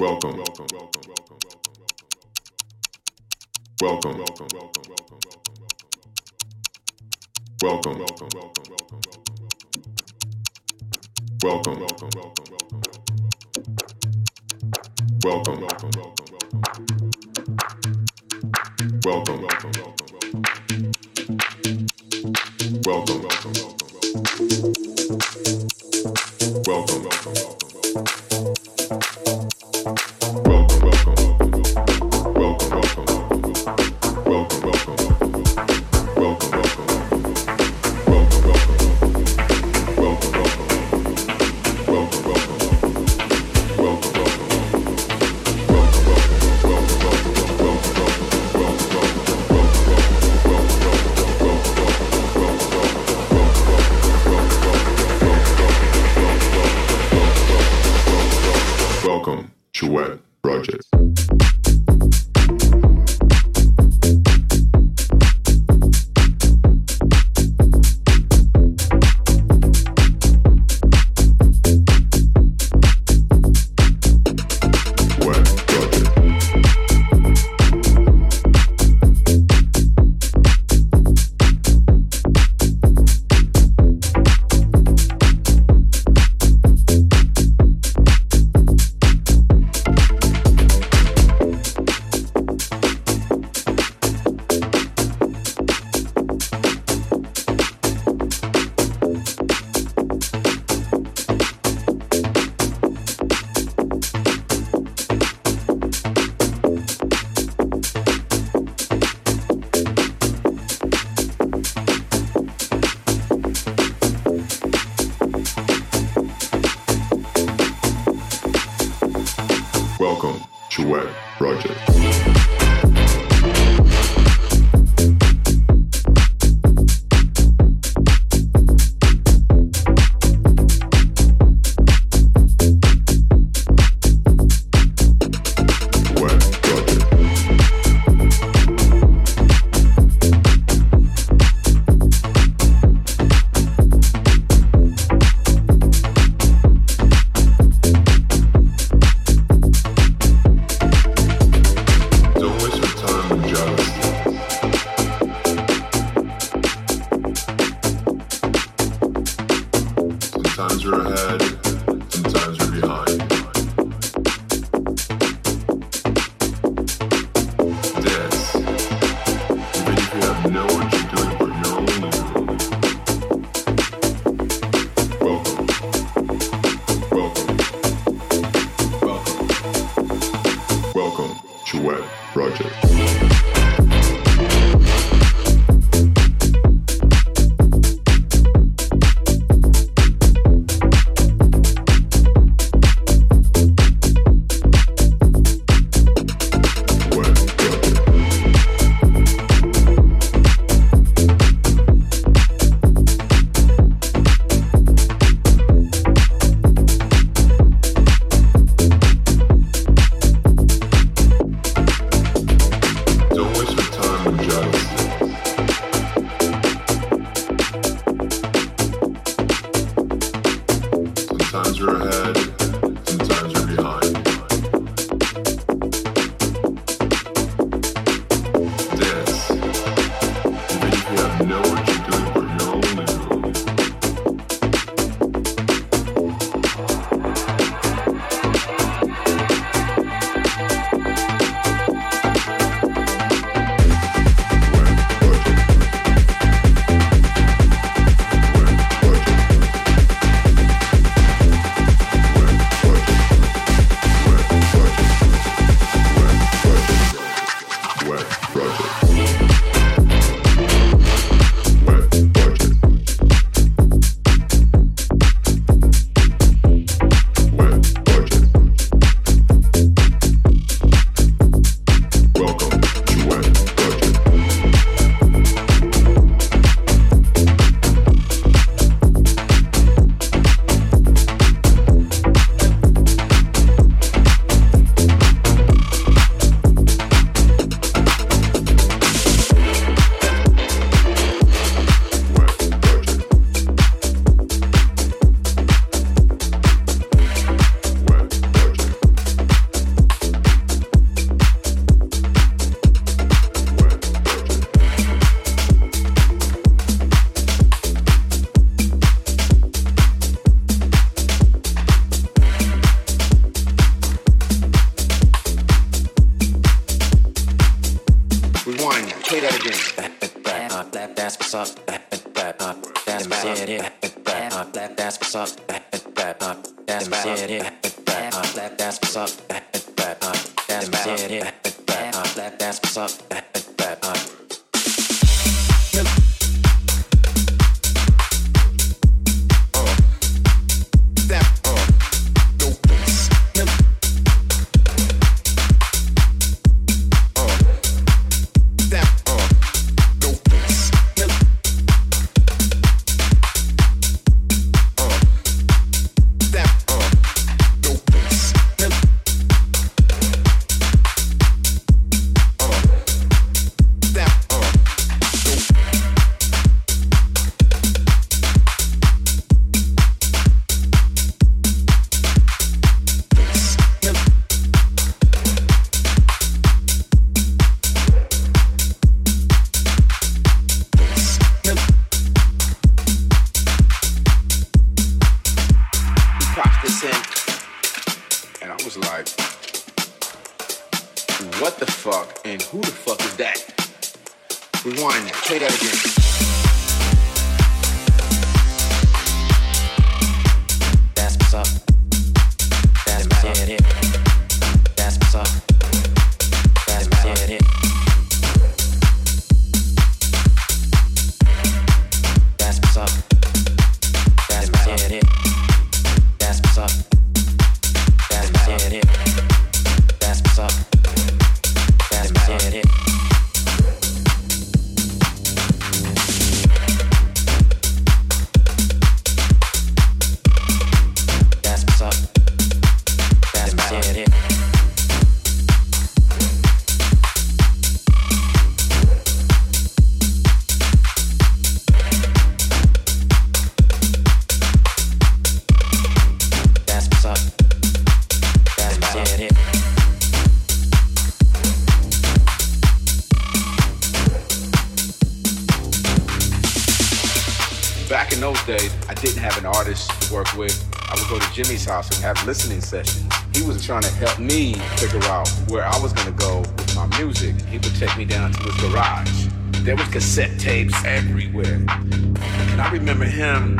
Welcome. Welcome. Welcome. Welcome. Welcome. Welcome. Welcome. Welcome. Welcome. Have listening sessions. He was trying to help me figure out where I was gonna go with my music. He would take me down to his garage. There was cassette tapes everywhere. And I remember him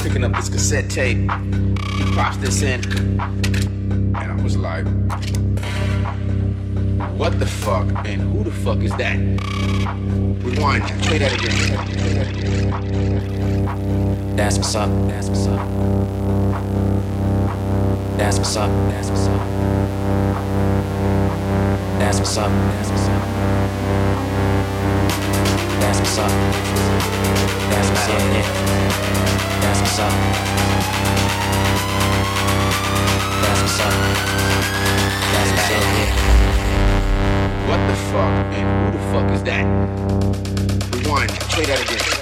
picking up this cassette tape. He pops this in. And I was like, what the fuck and who the fuck is that? Rewind that. Play that again. That's what's up. That's what's up. That's what's up. That's what's up. That's what's up. That's what's up. That's what's up. That's what's up. That's what's up. That's what's up. That's what's up. What the fuck and who the fuck is that? Rewind. Play that again.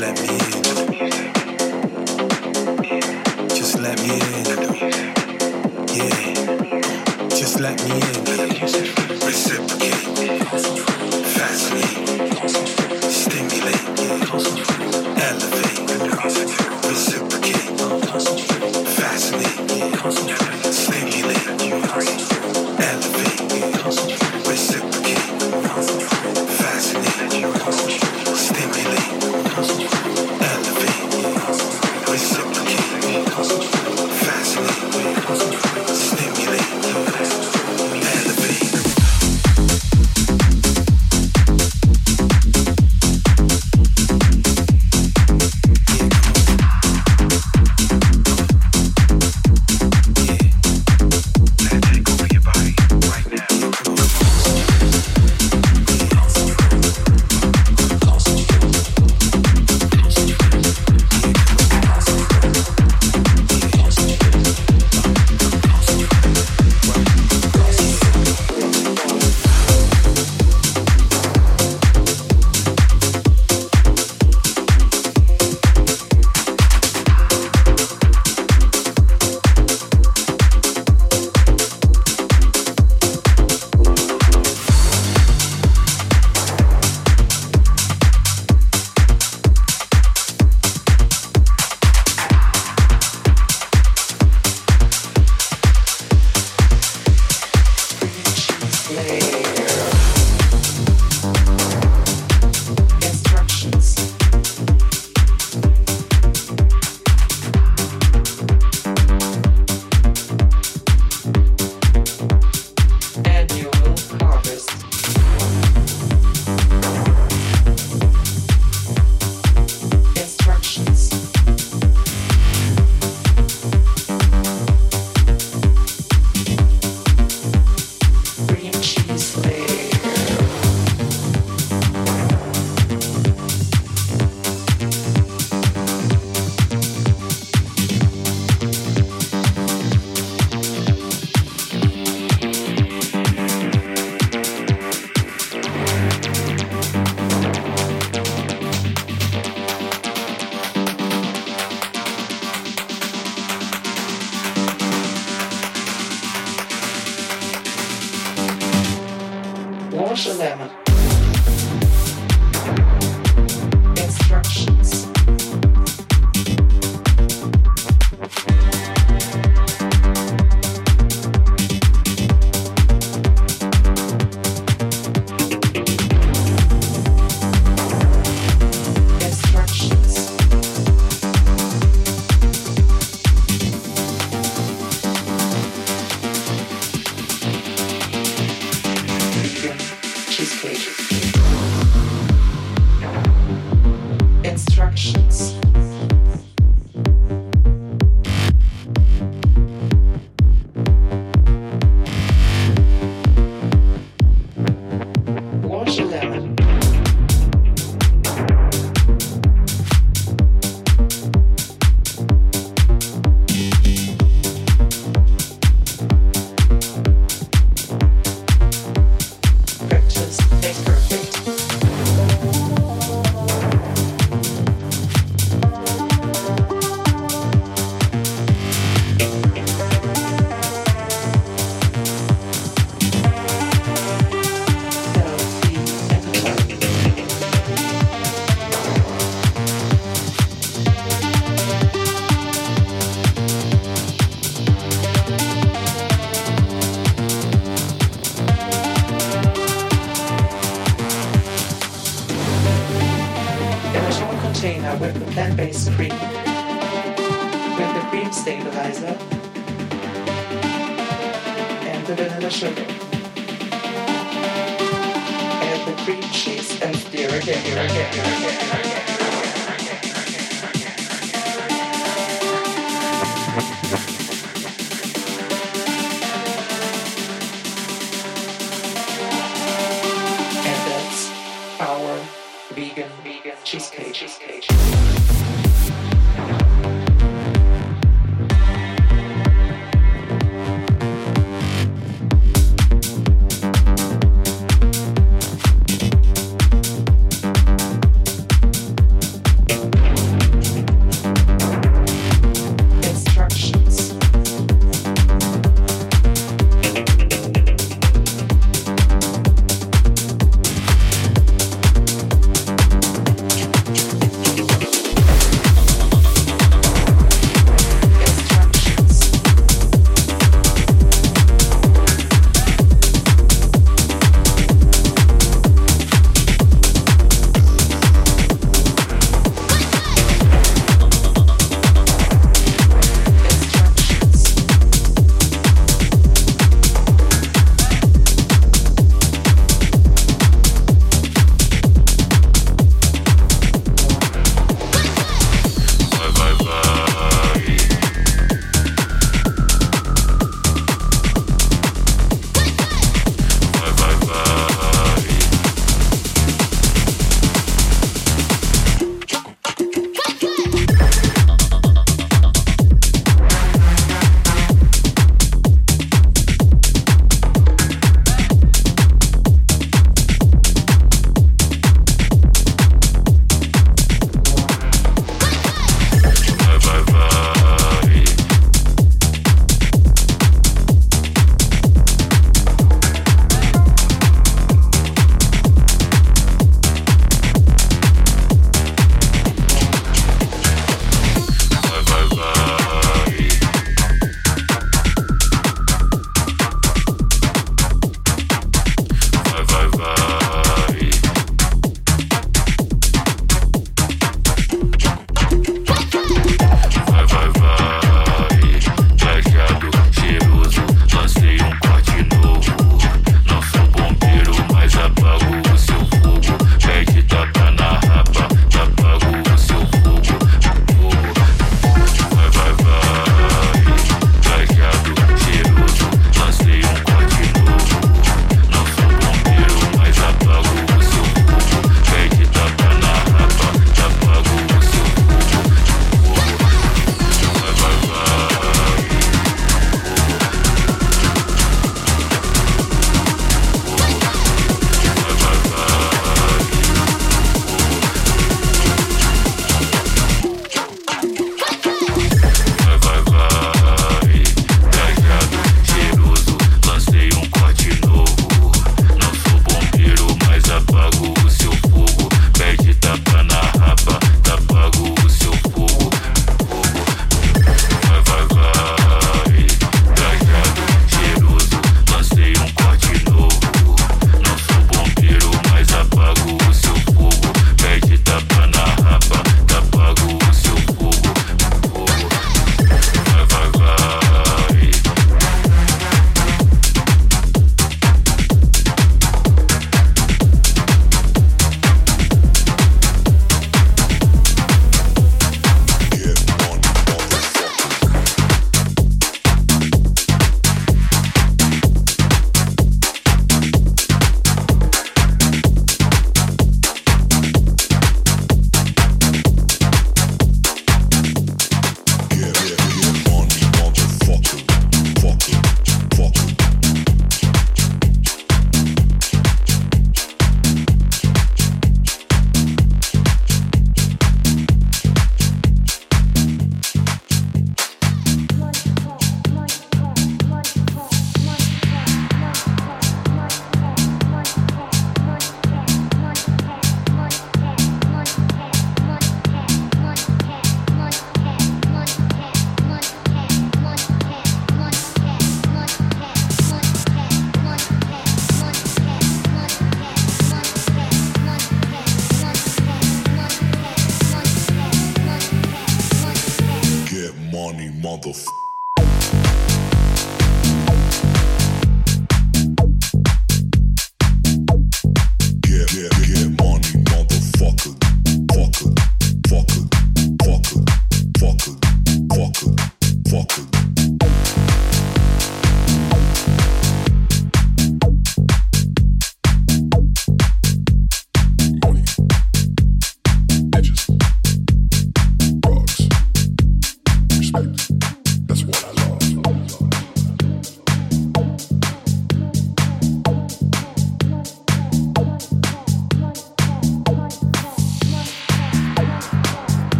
let me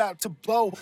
about to blow.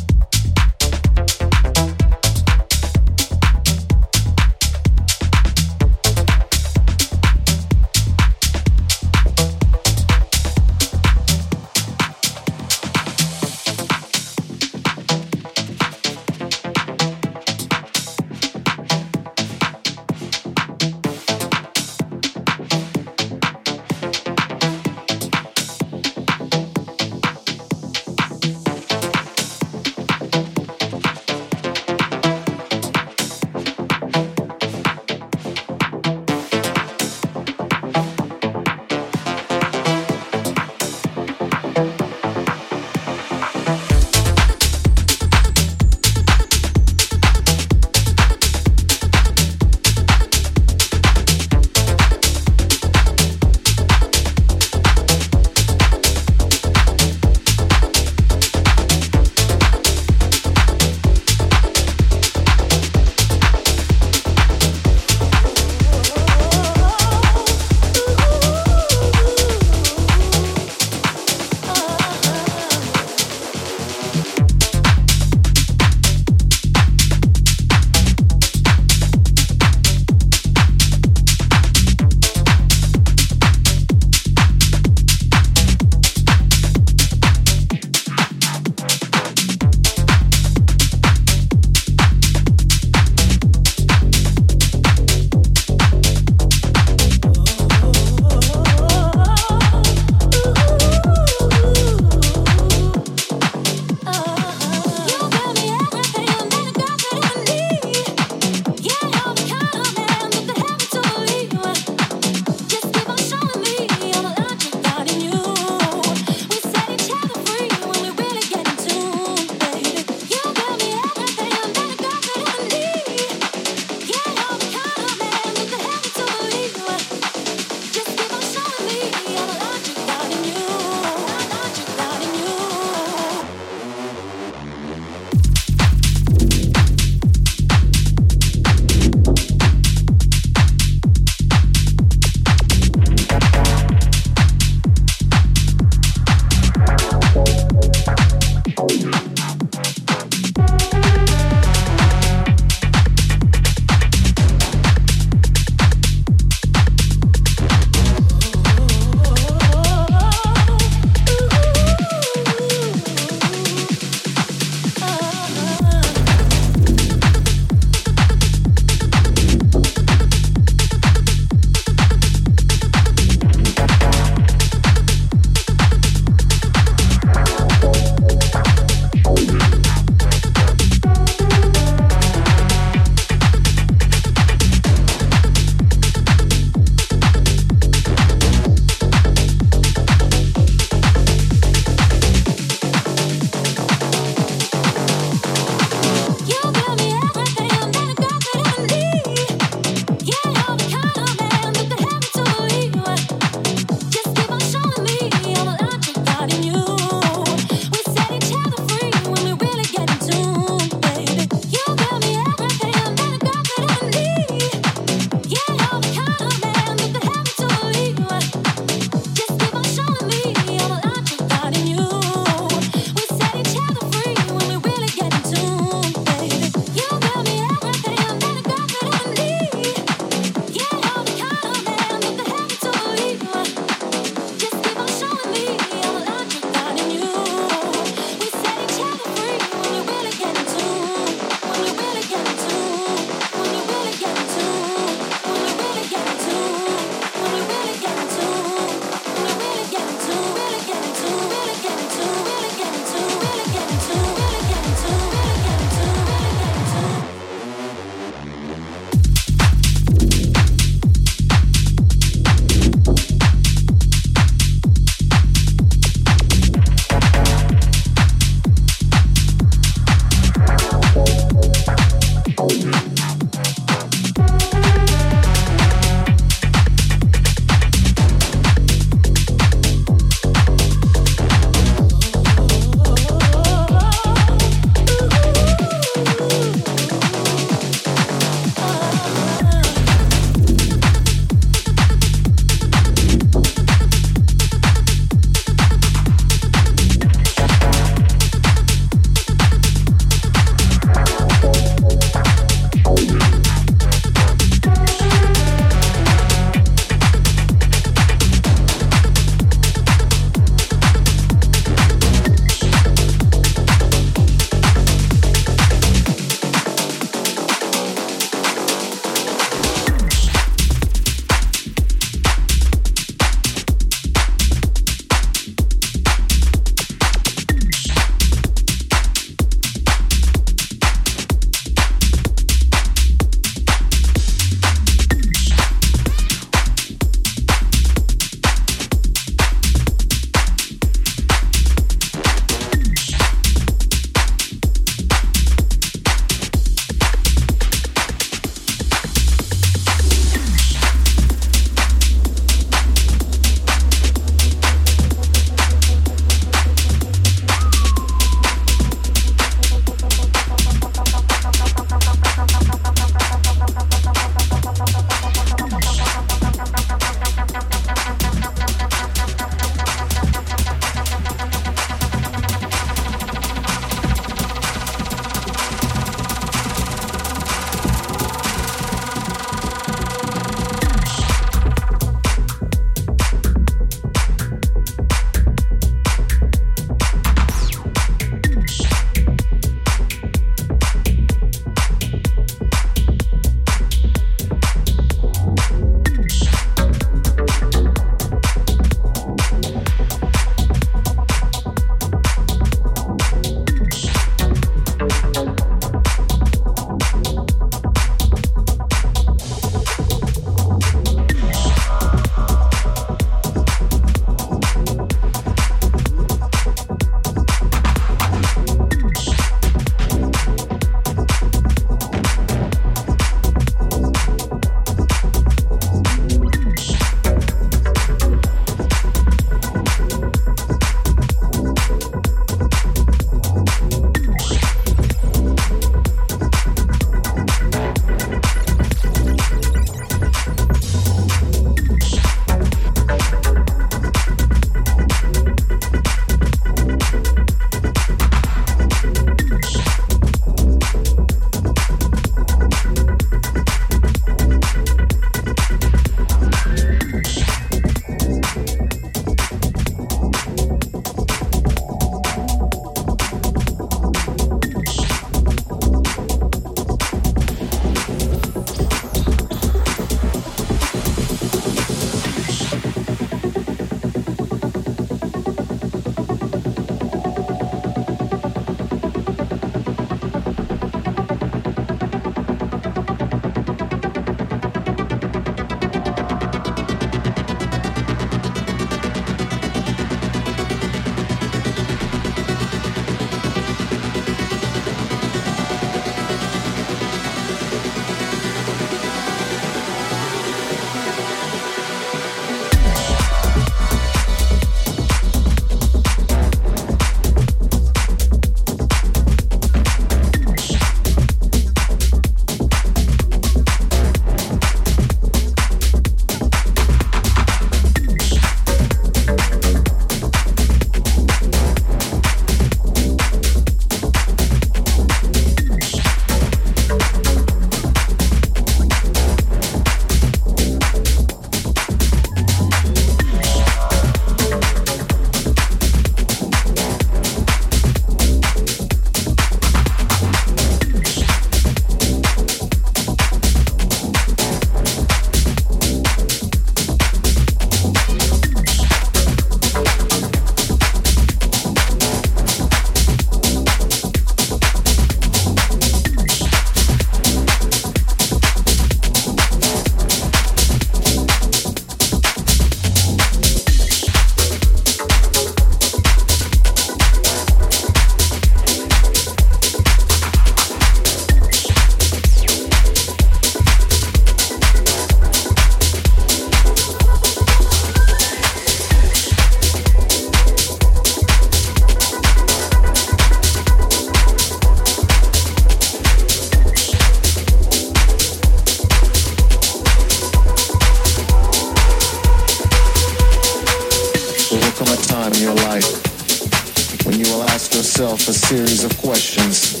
Yourself a series of questions.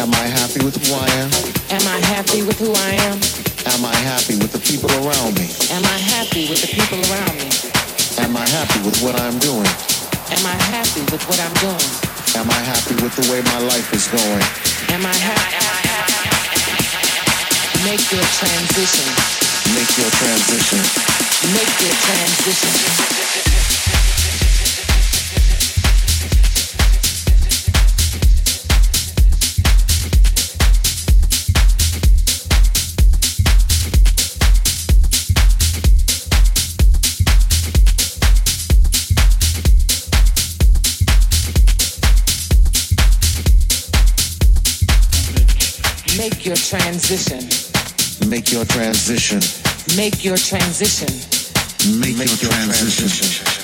Am I happy with who I am? Am I happy with who I am? Am I happy with the people around me? Am I happy with the people around me? Am I happy with what I'm doing? Am I happy with what I'm doing? Am I happy with the way my life is going? Am I happy? Make your transition. Make your transition. Make your transition. Transition. Make your transition. Make your transition. Make, your, transition. Did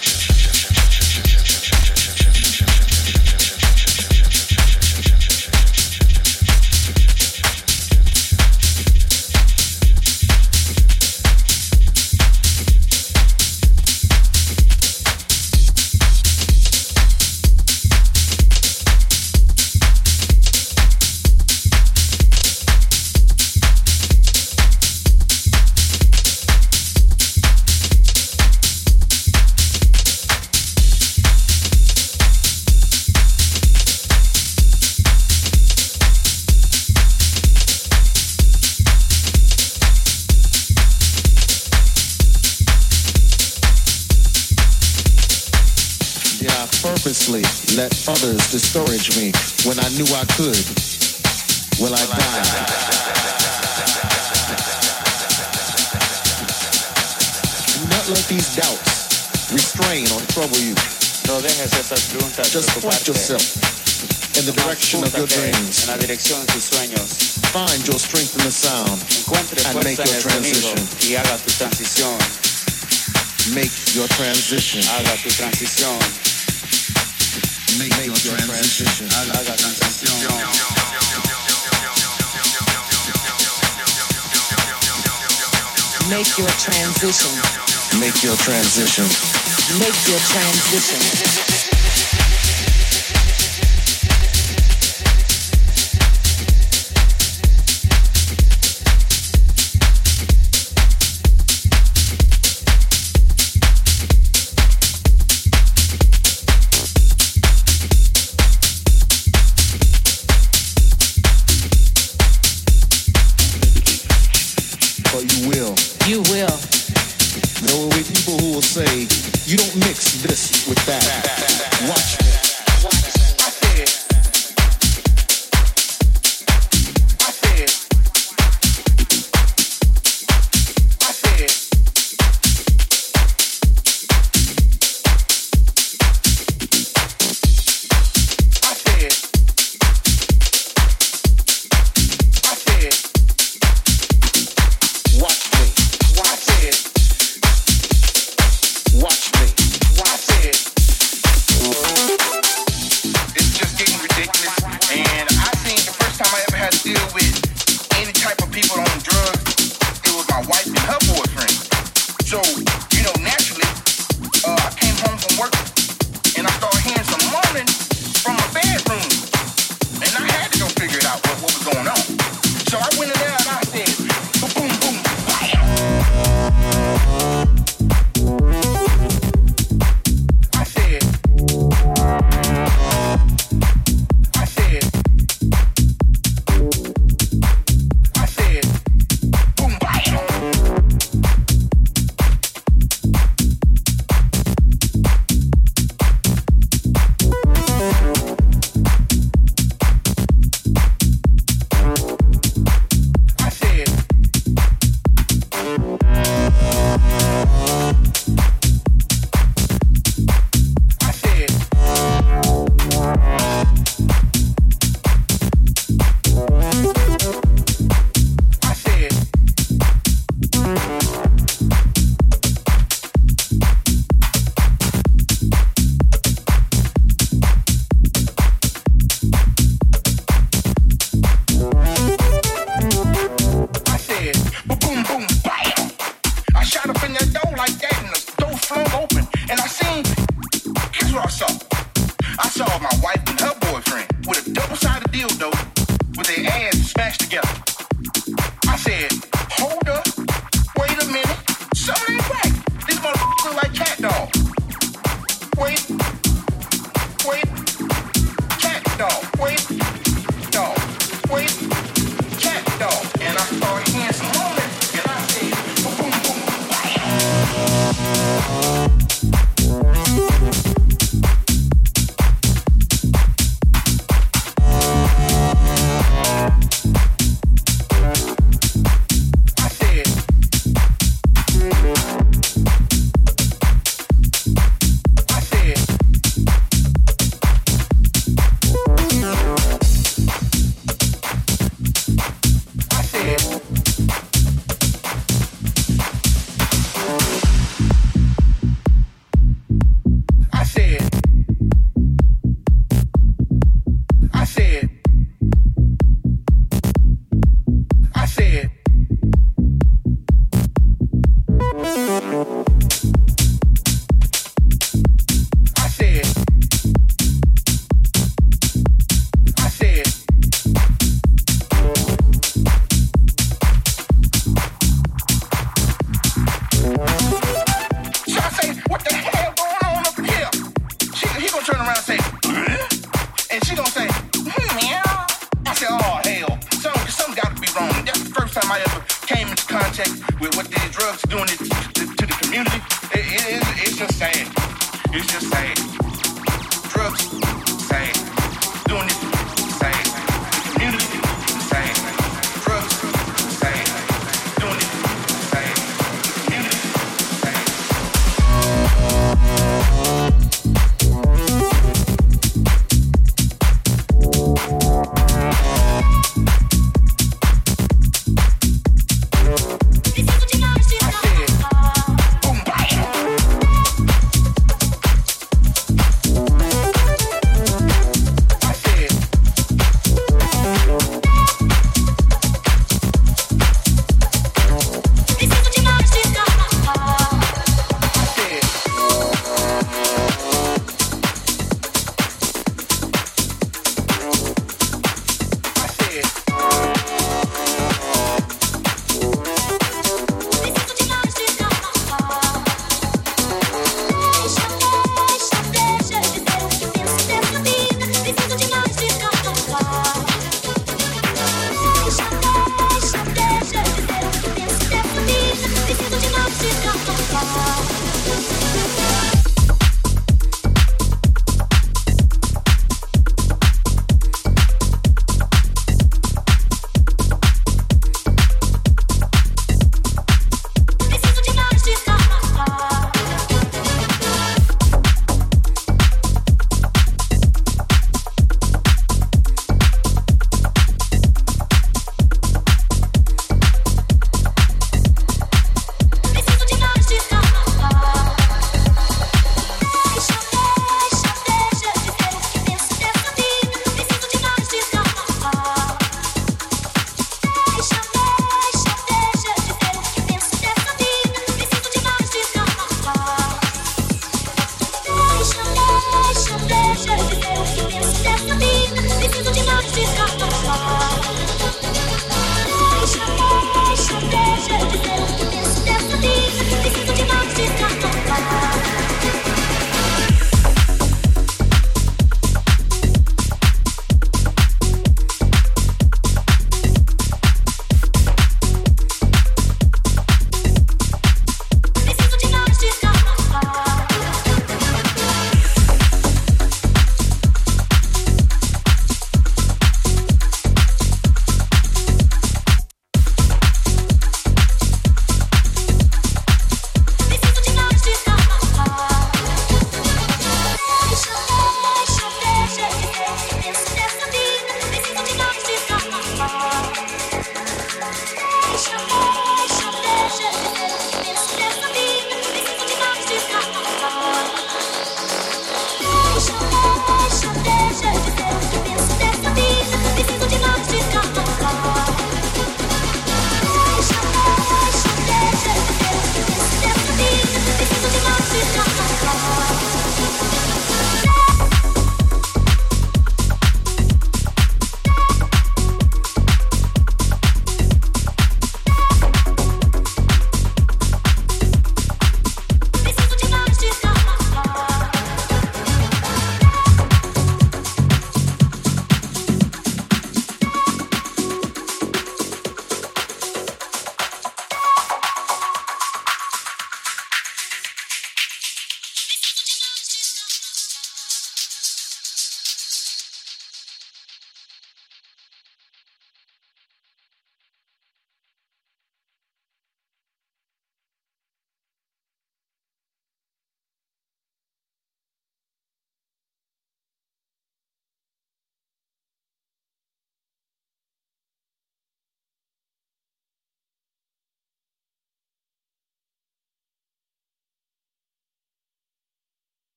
your dreams. En la dirección de tus sueños. Find your strength in the sound. Encuentre And make your transition. y haga tu transición. Make your transition. Haga tu transición. Make, your transition. Haga transición. Make your transition. Make your transition. Make your transition.